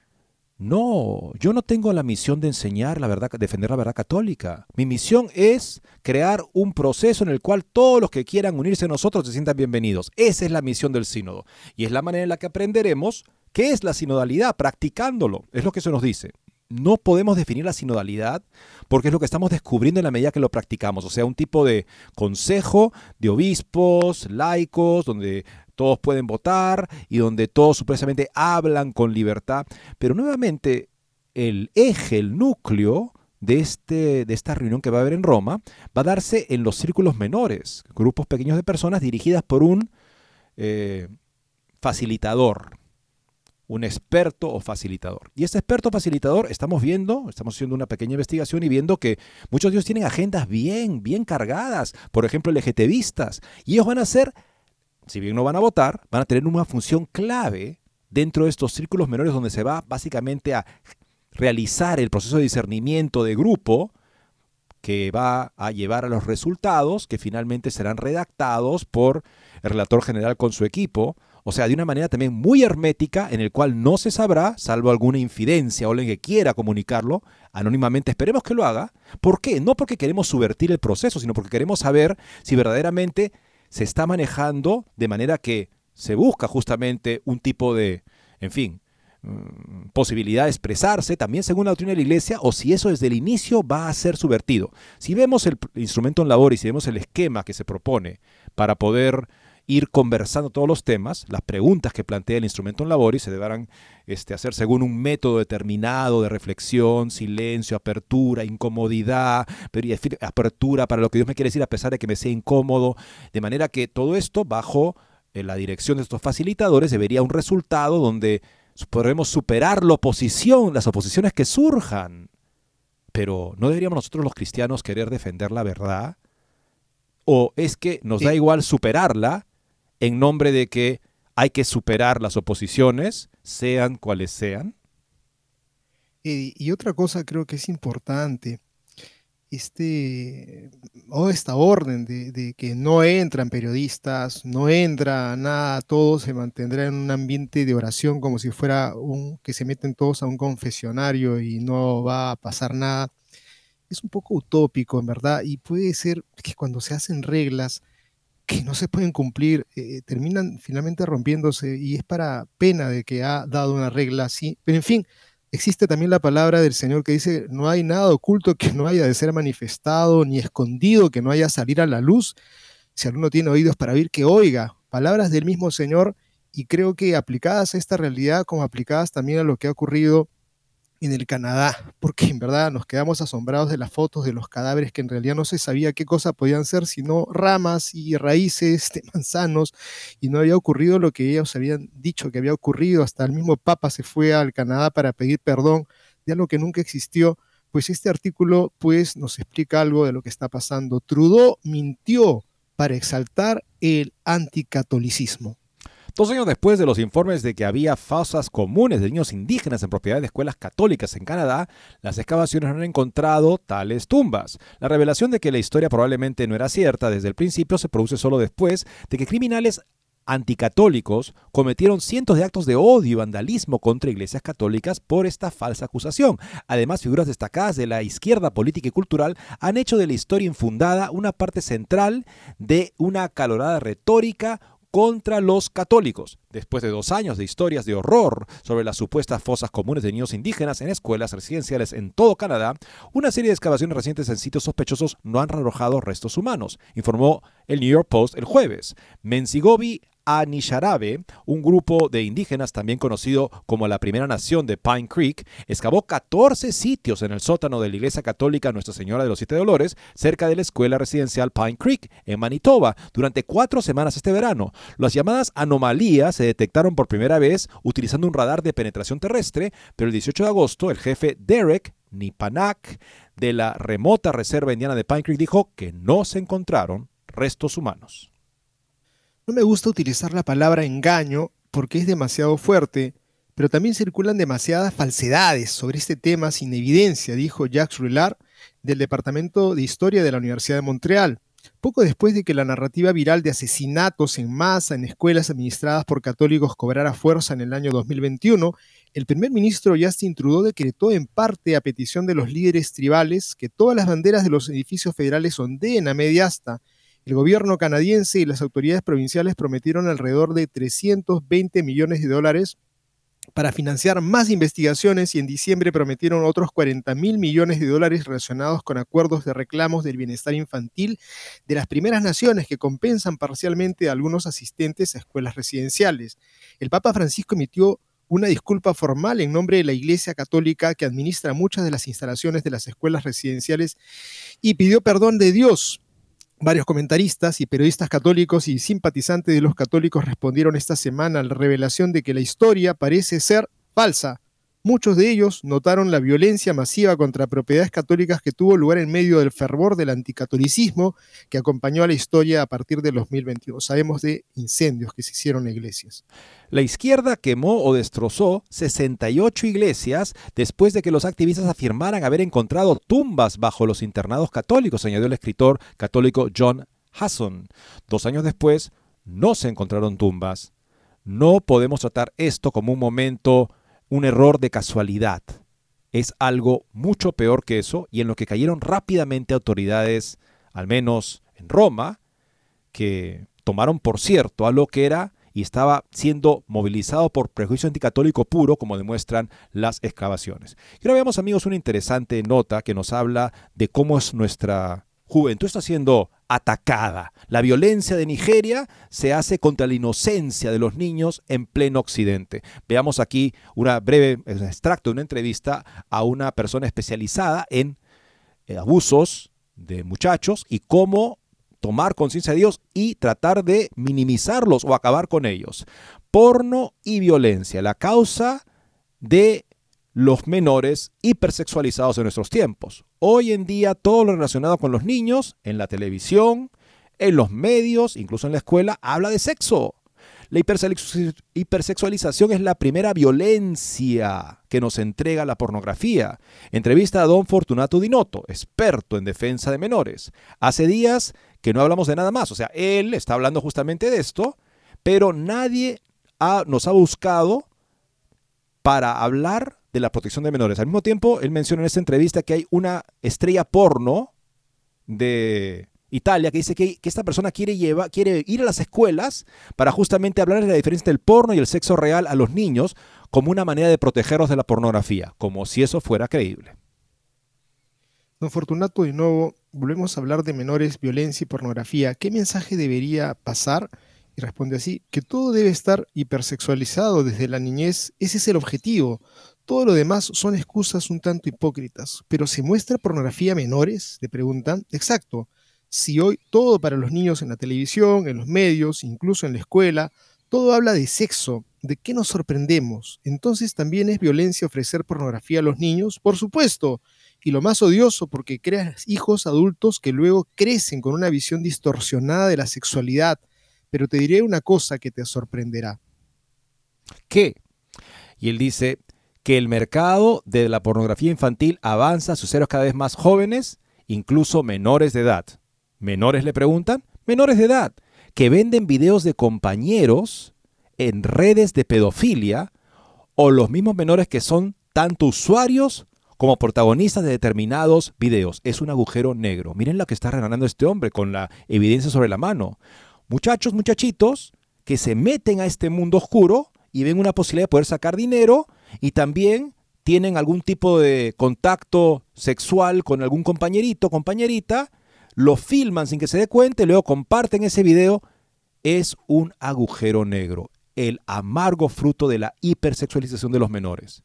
no, yo no tengo la misión de enseñar la verdad, defender la verdad católica. Mi misión es crear un proceso en el cual todos los que quieran unirse a nosotros se sientan bienvenidos. Esa es la misión del sínodo. Y es la manera en la que aprenderemos ¿Qué es la sinodalidad? Practicándolo. Es lo que se nos dice. No podemos definir la sinodalidad porque es lo que estamos descubriendo en la medida que lo practicamos. O sea, un tipo de consejo de obispos, laicos, donde todos pueden votar y donde todos supuestamente hablan con libertad. Pero nuevamente, el eje, el núcleo de, este, de esta reunión que va a haber en Roma va a darse en los círculos menores, grupos pequeños de personas dirigidas por un eh, facilitador, un experto o facilitador. Y este experto facilitador, estamos viendo, estamos haciendo una pequeña investigación y viendo que muchos de ellos tienen agendas bien, bien cargadas, por ejemplo, LGTBistas, y ellos van a ser, si bien no van a votar, van a tener una función clave dentro de estos círculos menores donde se va básicamente a realizar el proceso de discernimiento de grupo que va a llevar a los resultados que finalmente serán redactados por el relator general con su equipo o sea, de una manera también muy hermética, en el cual no se sabrá, salvo alguna infidencia o alguien que quiera comunicarlo anónimamente, esperemos que lo haga. ¿Por qué? No porque queremos subvertir el proceso, sino porque queremos saber si verdaderamente se está manejando de manera que se busca justamente un tipo de, en fin, mm, posibilidad de expresarse también según la doctrina de la iglesia o si eso desde el inicio va a ser subvertido. Si vemos el instrumento en labor y si vemos el esquema que se propone para poder ir conversando todos los temas, las preguntas que plantea el instrumento en labor y se deberán este, hacer según un método determinado de reflexión, silencio, apertura, incomodidad, apertura para lo que Dios me quiere decir a pesar de que me sea incómodo, de manera que todo esto bajo eh, la dirección de estos facilitadores debería un resultado donde podremos superar la oposición, las oposiciones que surjan. Pero ¿no deberíamos nosotros los cristianos querer defender la verdad? ¿O es que nos da igual superarla en nombre de que hay que superar las oposiciones, sean cuales sean? Y, otra cosa creo que es importante, este, o esta orden de, que no entran periodistas, no entra nada, todo se mantendrá en un ambiente de oración como si fuera un, que se meten todos a un confesionario y no va a pasar nada. Es un poco utópico, en verdad, y puede ser que cuando se hacen reglas que no se pueden cumplir, eh, terminan finalmente rompiéndose y es para pena de que ha dado una regla así. Pero en fin, existe también la palabra del Señor que dice, no hay nada oculto que no haya de ser manifestado, ni escondido que no haya salir a la luz. Si alguno tiene oídos para oír, que oiga. Palabras del mismo Señor y creo que aplicadas a esta realidad como aplicadas también a lo que ha ocurrido en el Canadá, porque en verdad nos quedamos asombrados de las fotos de los cadáveres que en realidad no se sabía qué cosa podían ser, sino ramas y raíces de manzanos, y no había ocurrido lo que ellos habían dicho que había ocurrido, hasta el mismo Papa se fue al Canadá para pedir perdón de algo que nunca existió, pues este artículo pues nos explica algo de lo que está pasando. Trudeau mintió para exaltar el anticatolicismo. Dos años después de los informes de que había fosas comunes de niños indígenas en propiedad de escuelas católicas en Canadá, las excavaciones no han encontrado tales tumbas. La revelación de que la historia probablemente no era cierta desde el principio se produce solo después de que criminales anticatólicos cometieron cientos de actos de odio y vandalismo contra iglesias católicas por esta falsa acusación. Además, figuras destacadas de la izquierda política y cultural han hecho de la historia infundada una parte central de una acalorada retórica contra los católicos. Después de dos años de historias de horror sobre las supuestas fosas comunes de niños indígenas en escuelas residenciales en todo Canadá, una serie de excavaciones recientes en sitios sospechosos no han arrojado restos humanos, informó el New York Post el jueves. Menzigobi Anisharabe, un grupo de indígenas también conocido como la Primera Nación de Pine Creek, excavó 14 sitios en el sótano de la Iglesia Católica Nuestra Señora de los Siete Dolores, cerca de la escuela residencial Pine Creek, en Manitoba, durante cuatro semanas este verano. Las llamadas anomalías se detectaron por primera vez utilizando un radar de penetración terrestre, pero el 18 de agosto el jefe Derek Nipanak de la remota reserva indiana de Pine Creek dijo que no se encontraron restos humanos. No me gusta utilizar la palabra engaño porque es demasiado fuerte, pero también circulan demasiadas falsedades sobre este tema sin evidencia, dijo Jacques Rullard del Departamento de Historia de la Universidad de Montreal. Poco después de que la narrativa viral de asesinatos en masa en escuelas administradas por católicos cobrara fuerza en el año 2021, el primer ministro Justin Trudeau decretó en parte a petición de los líderes tribales que todas las banderas de los edificios federales ondeen a media asta el gobierno canadiense y las autoridades provinciales prometieron alrededor de 320 millones de dólares para financiar más investigaciones y en diciembre prometieron otros 40 mil millones de dólares relacionados con acuerdos de reclamos del bienestar infantil de las primeras naciones que compensan parcialmente a algunos asistentes a escuelas residenciales. El Papa Francisco emitió una disculpa formal en nombre de la Iglesia Católica que administra muchas de las instalaciones de las escuelas residenciales y pidió perdón de Dios Varios comentaristas y periodistas católicos y simpatizantes de los católicos respondieron esta semana a la revelación de que la historia parece ser falsa Muchos de ellos notaron la violencia masiva contra propiedades católicas que tuvo lugar en medio del fervor del anticatolicismo que acompañó a la historia a partir de 2021. Sabemos de incendios que se hicieron en iglesias. La izquierda quemó o destrozó 68 iglesias después de que los activistas afirmaran haber encontrado tumbas bajo los internados católicos, añadió el escritor católico John Hasson. Dos años después, no se encontraron tumbas. No podemos tratar esto como un momento un error de casualidad. Es algo mucho peor que eso y en lo que cayeron rápidamente autoridades, al menos en Roma, que tomaron por cierto a lo que era y estaba siendo movilizado por prejuicio anticatólico puro, como demuestran las excavaciones. Y ahora veamos, amigos, una interesante nota que nos habla de cómo es nuestra juventud está siendo atacada. La violencia de Nigeria se hace contra la inocencia de los niños en pleno occidente. Veamos aquí una breve extracto de una entrevista a una persona especializada en eh, abusos de muchachos y cómo tomar conciencia de Dios y tratar de minimizarlos o acabar con ellos. Porno y violencia, la causa de los menores hipersexualizados en nuestros tiempos. Hoy en día todo lo relacionado con los niños, en la televisión, en los medios, incluso en la escuela, habla de sexo. La hipersexualización es la primera violencia que nos entrega la pornografía. Entrevista a don Fortunato Dinotto, experto en defensa de menores. Hace días que no hablamos de nada más. O sea, él está hablando justamente de esto, pero nadie nos ha buscado para hablar de la protección de menores. Al mismo tiempo, él menciona en esta entrevista que hay una estrella porno de Italia que dice que, esta persona quiere, quiere ir a las escuelas para justamente hablar de la diferencia del porno y el sexo real a los niños como una manera de protegerlos de la pornografía, como si eso fuera creíble. Don Fortunato, de nuevo, volvemos a hablar de menores, violencia y pornografía. ¿Qué mensaje debería pasar? Y responde así, que todo debe estar hipersexualizado desde la niñez. Ese es el objetivo. Todo lo demás son excusas un tanto hipócritas. ¿Pero se muestra pornografía a menores? Le preguntan. Exacto. Si hoy todo para los niños en la televisión, en los medios, incluso en la escuela, todo habla de sexo, ¿de qué nos sorprendemos? Entonces también es violencia ofrecer pornografía a los niños, por supuesto. Y lo más odioso porque creas hijos adultos que luego crecen con una visión distorsionada de la sexualidad. Pero te diré una cosa que te sorprenderá. ¿Qué? Y él dice, que el mercado de la pornografía infantil avanza a sus ceros cada vez más jóvenes, incluso menores de edad. ¿Menores le preguntan? Menores de edad, que venden videos de compañeros en redes de pedofilia o los mismos menores que son tanto usuarios como protagonistas de determinados videos. Es un agujero negro. Miren lo que está regalando este hombre con la evidencia sobre la mano. Muchachos, muchachitos que se meten a este mundo oscuro y ven una posibilidad de poder sacar dinero y también tienen algún tipo de contacto sexual con algún compañerito, compañerita, lo filman sin que se dé cuenta y luego comparten ese video, es un agujero negro, el amargo fruto de la hipersexualización de los menores.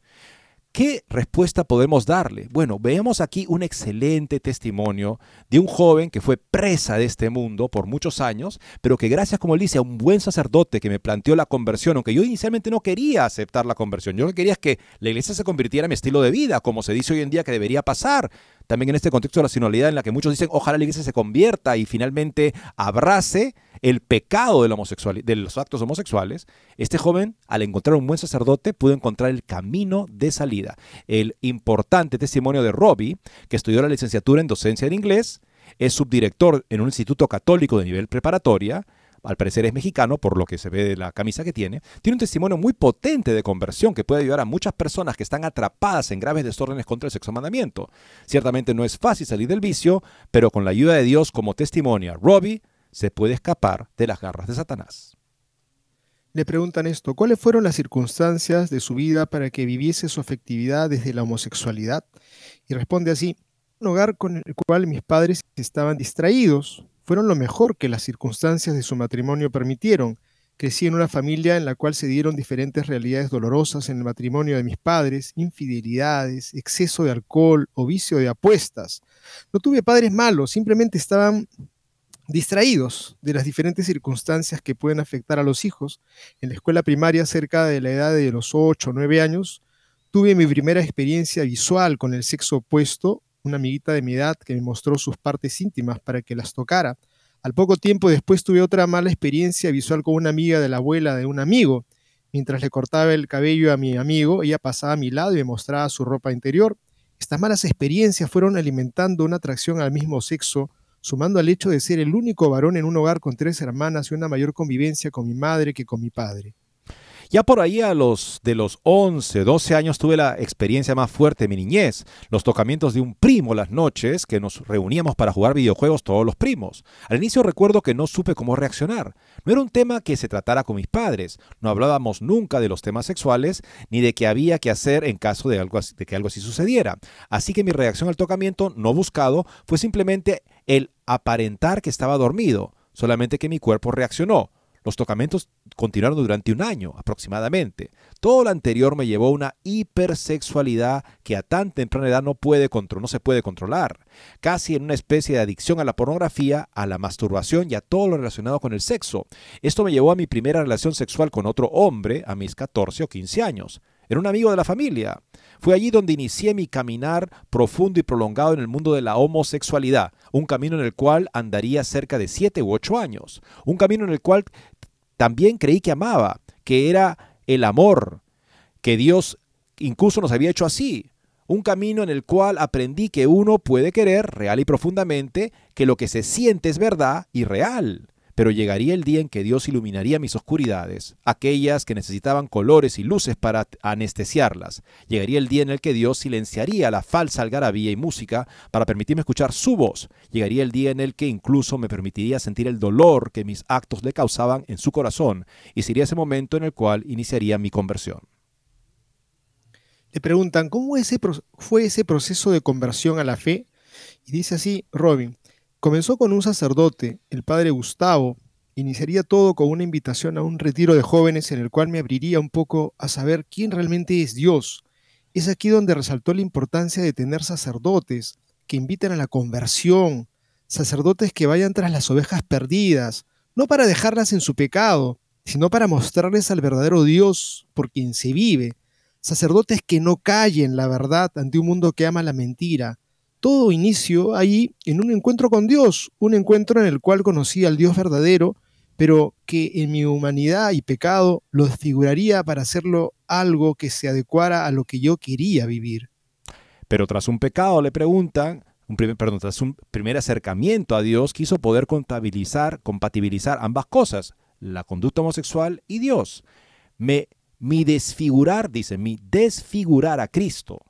¿Qué respuesta podemos darle? Bueno, veamos aquí un excelente testimonio de un joven que fue presa de este mundo por muchos años, pero que gracias, como él dice, a un buen sacerdote que me planteó la conversión, aunque yo inicialmente no quería aceptar la conversión, yo lo que quería es que la iglesia se convirtiera en mi estilo de vida, como se dice hoy en día que debería pasar. También en este contexto de la sinodalidad en la que muchos dicen, ojalá la iglesia se convierta y finalmente abrace el pecado de, de los actos homosexuales, este joven, al encontrar un buen sacerdote, pudo encontrar el camino de salida. El importante testimonio de Robbie, que estudió la licenciatura en docencia en inglés, es subdirector en un instituto católico de nivel preparatoria, al parecer es mexicano, por lo que se ve de la camisa que tiene, tiene un testimonio muy potente de conversión que puede ayudar a muchas personas que están atrapadas en graves desórdenes contra el sexo mandamiento. Ciertamente no es fácil salir del vicio, pero con la ayuda de Dios como testimonio, Robbie se puede escapar de las garras de Satanás. Le preguntan esto, ¿cuáles fueron las circunstancias de su vida para que viviese su afectividad desde la homosexualidad? Y responde así, un hogar con el cual mis padres estaban distraídos, fueron lo mejor que las circunstancias de su matrimonio permitieron. Crecí en una familia en la cual se dieron diferentes realidades dolorosas en el matrimonio de mis padres, infidelidades, exceso de alcohol o vicio de apuestas. No tuve padres malos, simplemente estaban distraídos de las diferentes circunstancias que pueden afectar a los hijos. En la escuela primaria, cerca de la edad de los 8 o 9 años, tuve mi primera experiencia visual con el sexo opuesto, una amiguita de mi edad que me mostró sus partes íntimas para que las tocara. Al poco tiempo después tuve otra mala experiencia visual con una amiga de la abuela de un amigo. Mientras le cortaba el cabello a mi amigo, ella pasaba a mi lado y me mostraba su ropa interior. Estas malas experiencias fueron alimentando una atracción al mismo sexo sumando al hecho de ser el único varón en un hogar con tres hermanas y una mayor convivencia con mi madre que con mi padre. Ya por ahí a los de los 11, 12 años tuve la experiencia más fuerte de mi niñez, los tocamientos de un primo las noches que nos reuníamos para jugar videojuegos todos los primos. Al inicio recuerdo que no supe cómo reaccionar. No era un tema que se tratara con mis padres, no hablábamos nunca de los temas sexuales ni de qué había que hacer en caso de, algo, de que algo así sucediera. Así que mi reacción al tocamiento no buscado fue simplemente el aparentar que estaba dormido, solamente que mi cuerpo reaccionó. Los tocamientos continuaron durante un año aproximadamente. Todo lo anterior me llevó a una hipersexualidad que a tan temprana edad no, puede no se puede controlar, casi en una especie de adicción a la pornografía, a la masturbación y a todo lo relacionado con el sexo. Esto me llevó a mi primera relación sexual con otro hombre a mis 14 o 15 años. Era un amigo de la familia. Fue allí donde inicié mi caminar profundo y prolongado en el mundo de la homosexualidad, un camino en el cual andaría cerca de siete u ocho años, un camino en el cual también creí que amaba, que era el amor, que Dios incluso nos había hecho así. Un camino en el cual aprendí que uno puede querer real y profundamente, que lo que se siente es verdad y real pero llegaría el día en que Dios iluminaría mis oscuridades, aquellas que necesitaban colores y luces para anestesiarlas. Llegaría el día en el que Dios silenciaría la falsa algarabía y música para permitirme escuchar su voz. Llegaría el día en el que incluso me permitiría sentir el dolor que mis actos le causaban en su corazón, y sería ese momento en el cual iniciaría mi conversión. Le preguntan, ¿cómo fue ese proceso de conversión a la fe? Y dice así, Robin, Comenzó con un sacerdote, el padre Gustavo. Iniciaría todo con una invitación a un retiro de jóvenes en el cual me abriría un poco a saber quién realmente es Dios. Es aquí donde resaltó la importancia de tener sacerdotes que inviten a la conversión, sacerdotes que vayan tras las ovejas perdidas, no para dejarlas en su pecado, sino para mostrarles al verdadero Dios por quien se vive, sacerdotes que no callen la verdad ante un mundo que ama la mentira, todo inicio ahí en un encuentro con Dios, un encuentro en el cual conocí al Dios verdadero, pero que en mi humanidad y pecado lo desfiguraría para hacerlo algo que se adecuara a lo que yo quería vivir. Pero tras un pecado le preguntan, un primer, perdón, tras un primer acercamiento a Dios, quiso poder contabilizar, compatibilizar ambas cosas, la conducta homosexual y Dios. Me, mi desfigurar, dice, mi desfigurar a Cristo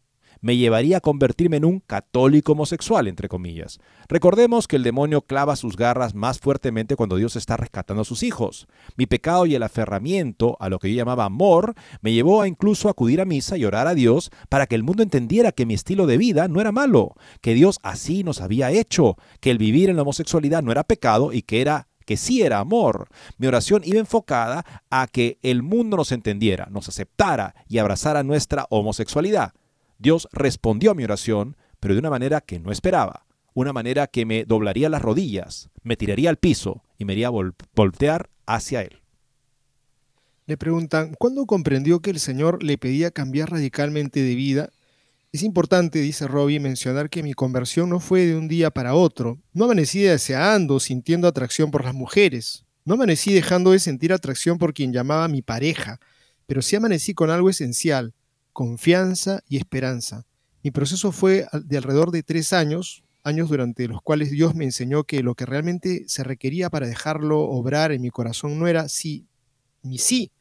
me llevaría a convertirme en un católico homosexual, entre comillas. Recordemos que el demonio clava sus garras más fuertemente cuando Dios está rescatando a sus hijos. Mi pecado y el aferramiento a lo que yo llamaba amor me llevó a incluso acudir a misa y orar a Dios para que el mundo entendiera que mi estilo de vida no era malo, que Dios así nos había hecho, que el vivir en la homosexualidad no era pecado y que era que sí era amor. Mi oración iba enfocada a que el mundo nos entendiera, nos aceptara y abrazara nuestra homosexualidad. Dios respondió a mi oración, pero de una manera que no esperaba, una manera que me doblaría las rodillas, me tiraría al piso y me haría voltear hacia Él. Le preguntan, ¿cuándo comprendió que el Señor le pedía cambiar radicalmente de vida? Es importante, dice Robbie, mencionar que mi conversión no fue de un día para otro. No amanecí deseando, sintiendo atracción por las mujeres. No amanecí dejando de sentir atracción por quien llamaba mi pareja, pero sí amanecí con algo esencial, confianza y esperanza. Mi proceso fue de alrededor de tres años, años durante los cuales Dios me enseñó que lo que realmente se requería para dejarlo obrar en mi corazón no era sí ni sí.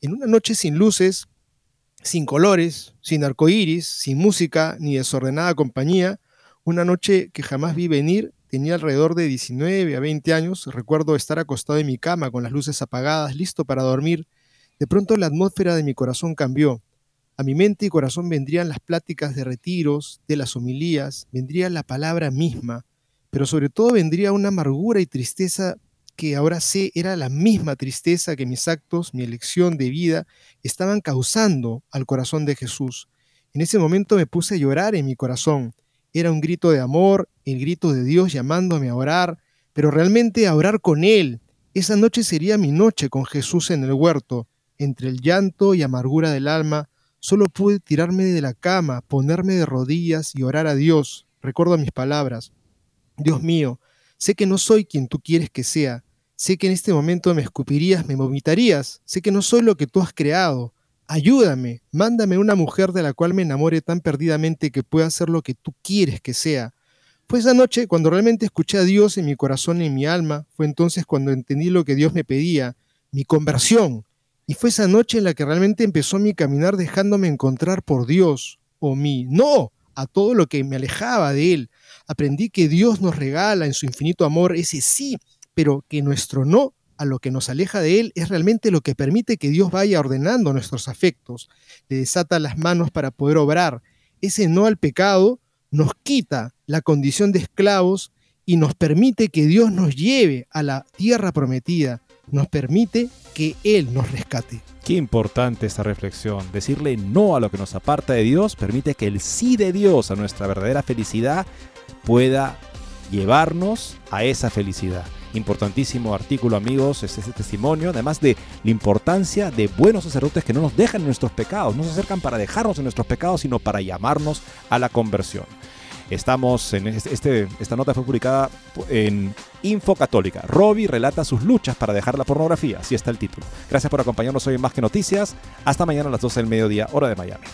En una noche sin luces, sin colores, sin arcoíris, sin música ni desordenada compañía, una noche que jamás vi venir, tenía alrededor de 19 a 20 años, recuerdo estar acostado en mi cama con las luces apagadas, listo para dormir. De pronto la atmósfera de mi corazón cambió. A mi mente y corazón vendrían las pláticas de retiros, de las homilías, vendría la palabra misma, pero sobre todo vendría una amargura y tristeza que ahora sé era la misma tristeza que mis actos, mi elección de vida, estaban causando al corazón de Jesús. En ese momento me puse a llorar en mi corazón. Era un grito de amor, el grito de Dios llamándome a orar, pero realmente a orar con Él. Esa noche sería mi noche con Jesús en el huerto, entre el llanto y amargura del alma, Solo pude tirarme de la cama, ponerme de rodillas y orar a Dios. Recuerdo mis palabras. Dios mío, sé que no soy quien tú quieres que sea. Sé que en este momento me escupirías, me vomitarías. Sé que no soy lo que tú has creado. Ayúdame, mándame una mujer de la cual me enamore tan perdidamente que pueda ser lo que tú quieres que sea. Fue esa noche cuando realmente escuché a Dios en mi corazón y en mi alma. Fue entonces cuando entendí lo que Dios me pedía, mi conversión, Y fue esa noche en la que realmente empezó mi caminar dejándome encontrar por Dios o mi no a todo lo que me alejaba de Él. Aprendí que Dios nos regala en su infinito amor ese sí, pero que nuestro no a lo que nos aleja de Él es realmente lo que permite que Dios vaya ordenando nuestros afectos, le desata las manos para poder obrar. Ese no al pecado nos quita la condición de esclavos y nos permite que Dios nos lleve a la tierra prometida, nos permite que Él nos rescate. Qué importante esta reflexión. Decirle no a lo que nos aparta de Dios permite que el sí de Dios a nuestra verdadera felicidad pueda llevarnos a esa felicidad. Importantísimo artículo, amigos, es ese testimonio, además de la importancia de buenos sacerdotes que no nos dejan en nuestros pecados, no se acercan para dejarnos en nuestros pecados, sino para llamarnos a la conversión. Estamos en este, esta nota fue publicada en Info Católica. Robbie relata sus luchas para dejar la pornografía, así está el título. Gracias por acompañarnos hoy en Más que Noticias. Hasta mañana a las 12 del mediodía, hora de Miami.